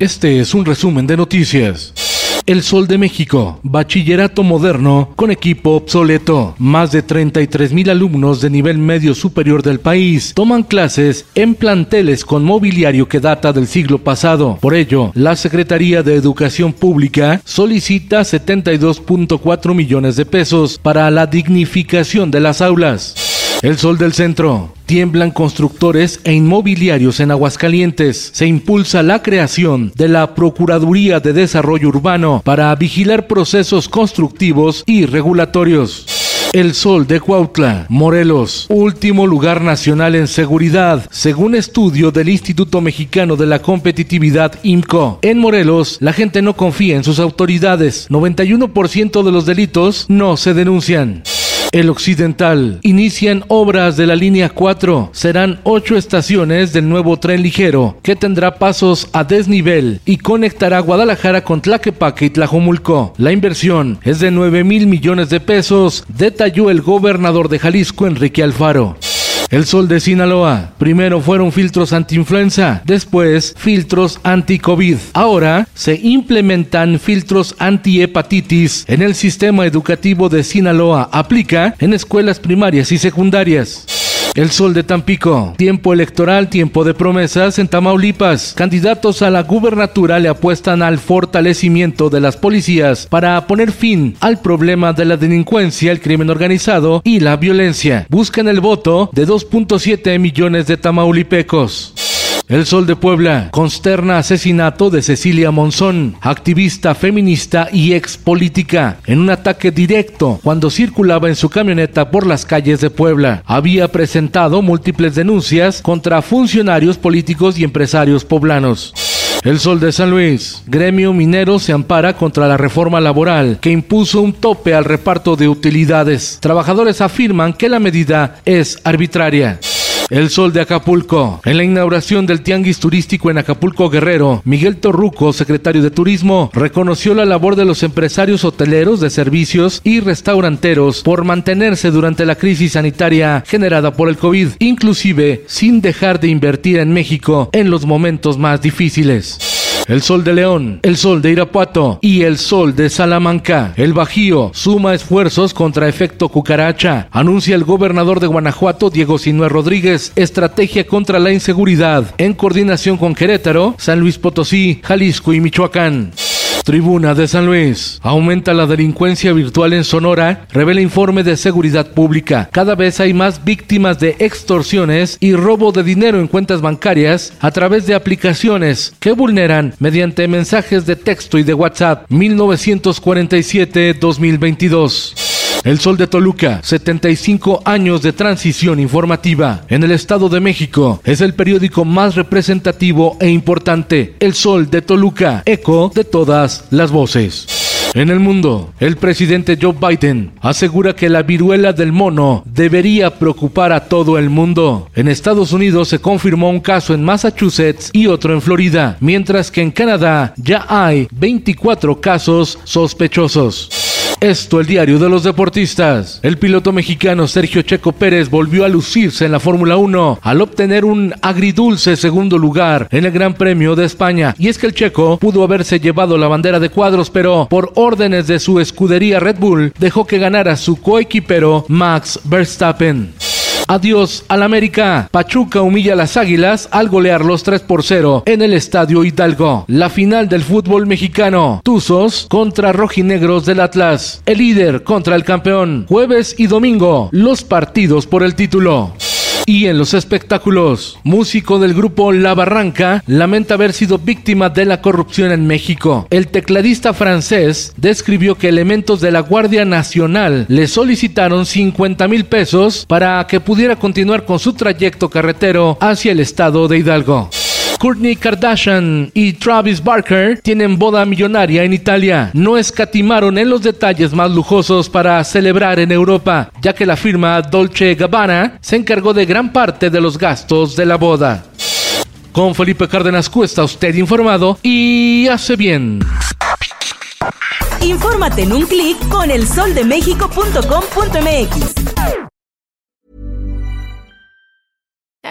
Este es un resumen de noticias. El Sol de México, bachillerato moderno con equipo obsoleto. Más de 33 mil alumnos de nivel medio superior del país toman clases en planteles con mobiliario que data del siglo pasado. Por ello, la Secretaría de Educación Pública solicita 72.4 millones de pesos para la dignificación de las aulas. El sol del centro. Tiemblan constructores e inmobiliarios en Aguascalientes. Se impulsa la creación de la Procuraduría de Desarrollo Urbano para vigilar procesos constructivos y regulatorios. El Sol de Cuautla, Morelos, último lugar nacional en seguridad, según estudio del Instituto Mexicano de la Competitividad IMCO. En Morelos, la gente no confía en sus autoridades. 91% de los delitos no se denuncian. El Occidental. Inician obras de la línea 4. Serán ocho estaciones del nuevo tren ligero que tendrá pasos a desnivel y conectará Guadalajara con Tlaquepaque y Tlajomulco. La inversión es de 9 mil millones de pesos, detalló el gobernador de Jalisco, Enrique Alfaro. El sol de Sinaloa. Primero fueron filtros anti-influenza, después filtros anti-COVID. Ahora se implementan filtros anti-hepatitis en el sistema educativo de Sinaloa. Aplica en escuelas primarias y secundarias. El Sol de Tampico. Tiempo electoral, tiempo de promesas en Tamaulipas. Candidatos a la gubernatura le apuestan al fortalecimiento de las policías para poner fin al problema de la delincuencia, el crimen organizado y la violencia. Buscan el voto de 2.7 millones de tamaulipecos. El Sol de Puebla consterna asesinato de Cecilia Monzón, activista feminista y ex política, en un ataque directo cuando circulaba en su camioneta por las calles de Puebla. Había presentado múltiples denuncias contra funcionarios políticos y empresarios poblanos. El Sol de San Luis. Gremio minero se ampara contra la reforma laboral que impuso un tope al reparto de utilidades. Trabajadores afirman que la medida es arbitraria. El Sol de Acapulco. En la inauguración del Tianguis Turístico en Acapulco Guerrero, Miguel Torruco, secretario de Turismo, reconoció la labor de los empresarios hoteleros de servicios y restauranteros por mantenerse durante la crisis sanitaria generada por el COVID, inclusive sin dejar de invertir en México en los momentos más difíciles el Sol de León, el Sol de Irapuato y el Sol de Salamanca. El Bajío suma esfuerzos contra efecto cucaracha. Anuncia el gobernador de Guanajuato, Diego Sinue Rodríguez, estrategia contra la inseguridad en coordinación con Querétaro, San Luis Potosí, Jalisco y Michoacán. Tribuna de San Luis. Aumenta la delincuencia virtual en Sonora, revela informe de seguridad pública. Cada vez hay más víctimas de extorsiones y robo de dinero en cuentas bancarias a través de aplicaciones que vulneran mediante mensajes de texto y de WhatsApp 1947-2022. El Sol de Toluca, 75 años de transición informativa. En el Estado de México es el periódico más representativo e importante. El Sol de Toluca, eco de todas las voces. En el mundo, el presidente Joe Biden asegura que la viruela del mono debería preocupar a todo el mundo. En Estados Unidos se confirmó un caso en Massachusetts y otro en Florida, mientras que en Canadá ya hay 24 casos sospechosos. Esto el diario de los deportistas. El piloto mexicano Sergio Checo Pérez volvió a lucirse en la Fórmula 1 al obtener un agridulce segundo lugar en el Gran Premio de España. Y es que el checo pudo haberse llevado la bandera de cuadros, pero por órdenes de su escudería Red Bull dejó que ganara su coequipero Max Verstappen. Adiós al América. Pachuca humilla a las Águilas al golear los 3 por 0 en el Estadio Hidalgo. La final del fútbol mexicano. Tuzos contra Rojinegros del Atlas. El líder contra el campeón. Jueves y domingo, los partidos por el título. Y en los espectáculos, músico del grupo La Barranca lamenta haber sido víctima de la corrupción en México. El tecladista francés describió que elementos de la Guardia Nacional le solicitaron 50 mil pesos para que pudiera continuar con su trayecto carretero hacia el estado de Hidalgo. Kourtney Kardashian y Travis Barker tienen boda millonaria en Italia. No escatimaron en los detalles más lujosos para celebrar en Europa, ya que la firma Dolce Gabbana se encargó de gran parte de los gastos de la boda. Con Felipe Cárdenas Cuesta, usted informado y hace bien. Infórmate en un clic con elsoldemexico.com.mx.